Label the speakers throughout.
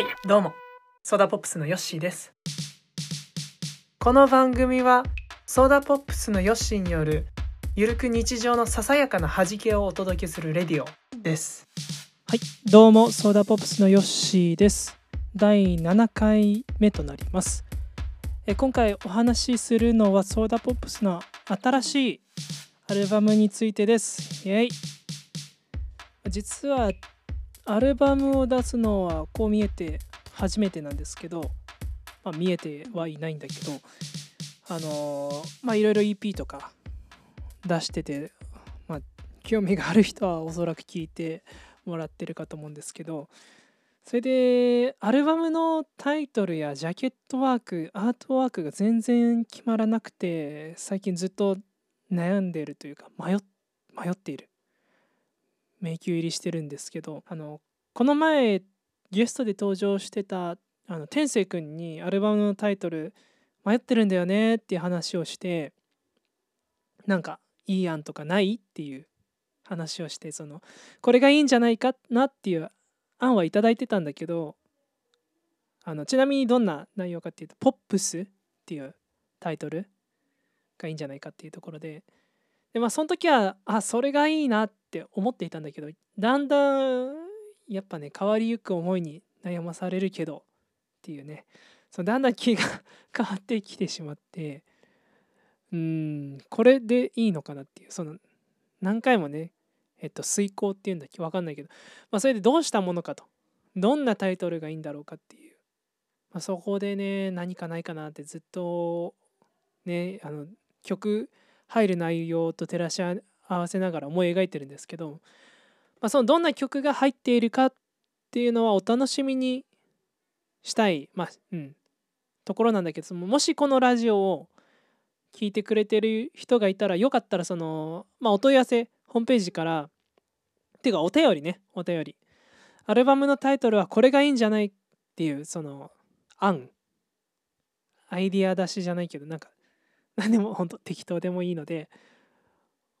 Speaker 1: はいどうもソーダポップスのヨッシーですこの番組はソーダポップスのヨッシーによるゆるく日常のささやかな弾けをお届けするレディオです
Speaker 2: はい、どうも、ソーダポップスのヨッシーです。第7回目となります。え今回お話しするのはソーダポップスの新しいアルバムについてです。イェイ実はアルバムを出すのはこう見えて初めてなんですけど、まあ、見えてはいないんだけど、あのーまあいろいろ EP とか出してて、まあ興味がある人はおそらく聞いてもらってるかと思うんですけどそれでアルバムのタイトルやジャケットワークアートワークが全然決まらなくて最近ずっと悩んでるというか迷迷っている。迷宮入りしてるんですけどあのこの前ゲストで登場してたあの天聖くんにアルバムのタイトル迷ってるんだよねっていう話をしてなんかいい案とかないっていう話をしてそのこれがいいんじゃないかなっていう案はいいてたんだけどあのちなみにどんな内容かっていうと「ポップス」っていうタイトルがいいんじゃないかっていうところででまあその時はあそれがいいなっって思っていたんだけどだんだんやっぱね変わりゆく思いに悩まされるけどっていうね。そのだんだん気が 変わってきてしまってうーんこれでいいのかなっていう。その何回もねえっと遂行っていうんだっけ？わかんないけど、まあ、それでどうしたものかと。どんなタイトルがいいんだろうかっていう、まあ、そこでね何かないかなってずっとねあの曲入る内容と照らし合合わせながら思い描いてるんですけど、まあ、そのどんな曲が入っているかっていうのはお楽しみにしたいまあうんところなんだけどもしこのラジオを聞いてくれてる人がいたらよかったらそのまあお問い合わせホームページからっていうかお便りねお便り。アルバムのタイトルはこれがいいんじゃないっていうその案。アイディア出しじゃないけどなんか何でも本当適当でもいいので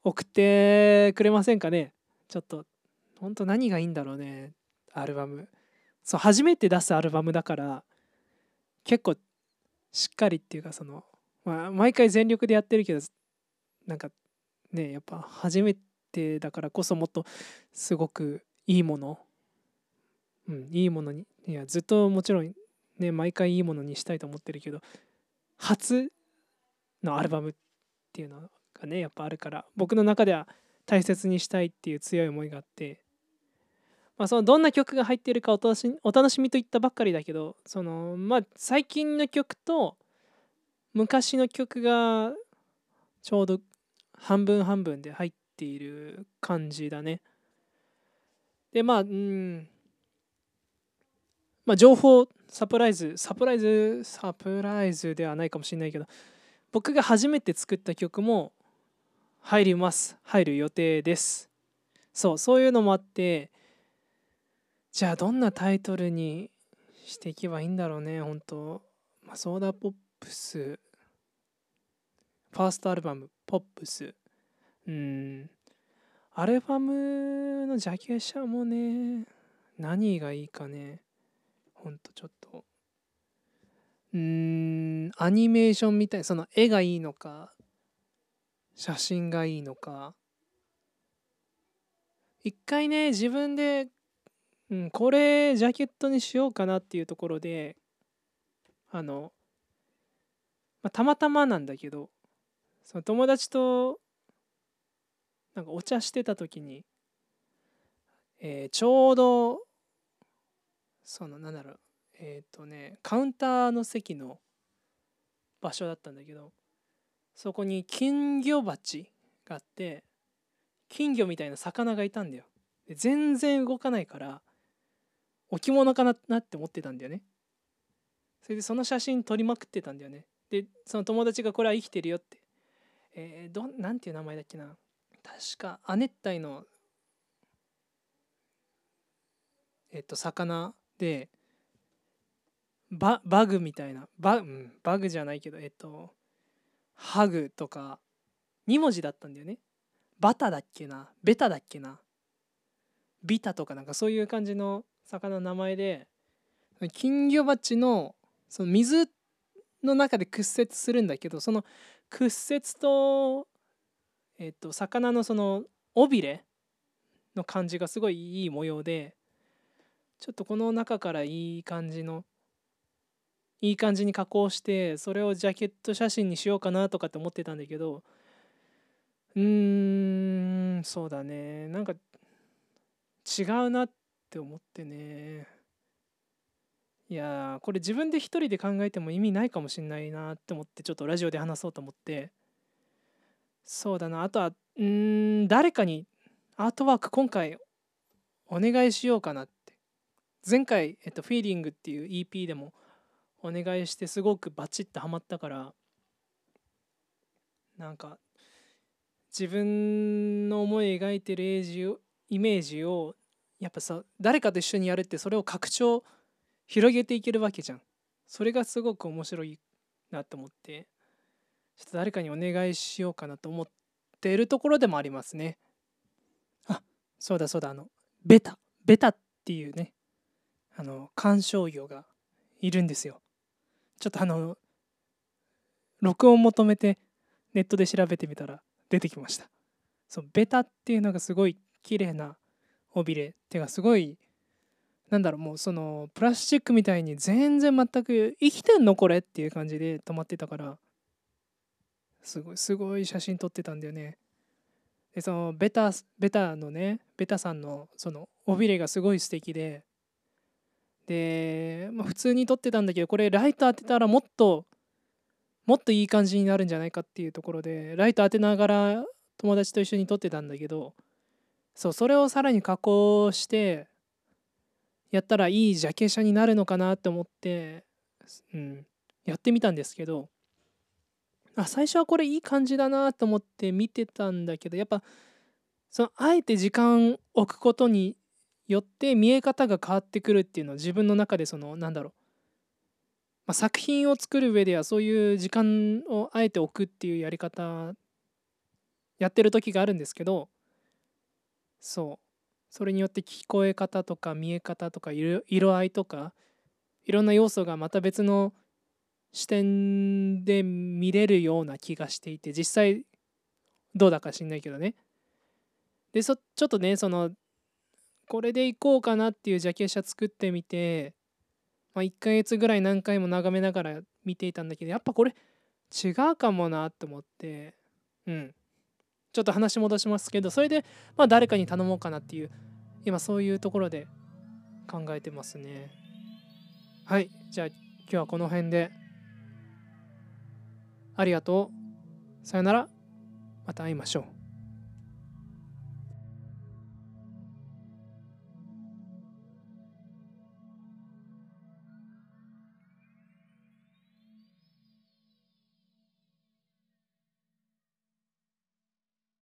Speaker 2: 送ってくれませんかね？ちょっと本当何がいいんだろうね？アルバム。そう初めて出すアルバムだから結構しっかりっていうかその、まあ、毎回全力でやってるけどなんかねやっぱ初めてだからこそもっとすごくいいもの。うんいいものにいやずっともちろんね毎回いいものにしたいと思ってるけど初のアルバムっていうのはがねやっぱあるから僕の中では大切にしたいっていう強い思いがあってまあそのどんな曲が入っているかお楽しみお楽しみといったばっかりだけどそのまあ最近の曲と昔の曲がちょうど半分半分で入っている感じだね。でまあうんまあ情報サプライズサプライズサプライズではないかもしれないけど僕が初めて作った曲も入ります。入る予定です。そうそういうのもあってじゃあどんなタイトルにしていけばいいんだろうね本当。まあソーダポップス。ファーストアルバム「ポップス。うん。アルバムのジャケ写もね何がいいかね。ほんとちょっと。うんアニメーションみたいその絵がいいのか写真がいいのか。一回ね自分で、うん、これジャケットにしようかなっていうところであの、まあ、たまたまなんだけどその友達となんかお茶してた時に、えーちょうどそのなんだろうえっ、とねカウンターの席の場所だったんだけどそこに金魚鉢があって金魚みたいな魚がいたんだよ。で全然動かないから置物かなって思ってたんだよね。それでその写真撮りまくってたんだよね。でその友達がこれは生きてるよって。えー、どなんていう名前だっけな。確か亜熱帯のえっと魚でババグみたいな。バ,、うん、バグじゃないけどえっとハグとか2文字だったんだよね。バタだっけなベタだっけなビタとかなんかそういう感じの魚の名前で金魚鉢のその水の中で屈折するんだけどその屈折と,、えー、と魚のその尾びれの感じがすごいいい模様でちょっとこの中からいい感じのいい感じに加工してそれをジャケット写真にしようかなとかって思ってたんだけどうーんそうだね。なんか違うなって思ってね。いやこれ自分で一人で考えても意味ないかもしんないなって思ってちょっとラジオで話そうと思って。そうだな。あとはうん誰かにアートワーク今回お願いしようかなって。前回、えっと、フィーリングっていう EP でもお願いしてすごくバチッとハマったからなんか自分の思い描いてるエイジをイメージをやっぱさ誰かと一緒にやるってそれを拡張広げていけるわけじゃん。それがすごく面白いなと思ってちょっと誰かにお願いしようかなと思っているところでもありますね。あそうだそうだあのベタベタっていうねあの観賞魚がいるんですよ。ちょっとあの録音求めてネットで調べてみたら出てきました。そうベタっていうのがすごい綺麗な尾びれっていうかすごいなんだろうもうそのプラスチックみたいに全然全く生きてんのこれっていう感じで止まってたからすごいすごい写真撮ってたんだよね。でそのベタベタのねベタさんのその尾びれがすごい素敵でで、まあ、普通に撮ってたんだけどこれライト当てたらもっともっといい感じになるんじゃないかっていうところでライト当てながら友達と一緒に撮ってたんだけどそうそれをさらに加工してやったらいいジャケ写になるのかなって思って、うん、やってみたんですけどあ最初はこれいい感じだなと思って見てたんだけどやっぱそのあえて時間置くことによって見え方が変わってくるっていうのを自分の中でそのなんだろう、まあ、作品を作る上ではそういう時間をあえて置くっていうやり方やってる時があるんですけどそう。それによって聞こえ方とか見え方とか色合いとかいろんな要素がまた別の視点で見れるような気がしていて実際どうだか知んないけどね。でそちょっとねそのこれでいこうかなっていうジャケ写作ってみて、まあ、1ヶ月ぐらい何回も眺めながら見ていたんだけどやっぱこれ違うかもなって思ってうん。ちょっと話戻しますけどそれでまあ誰かに頼もうかなっていう今そういうところで考えてますね。はい。じゃあ今日はこの辺で。ありがとう。さよなら。また会いましょう。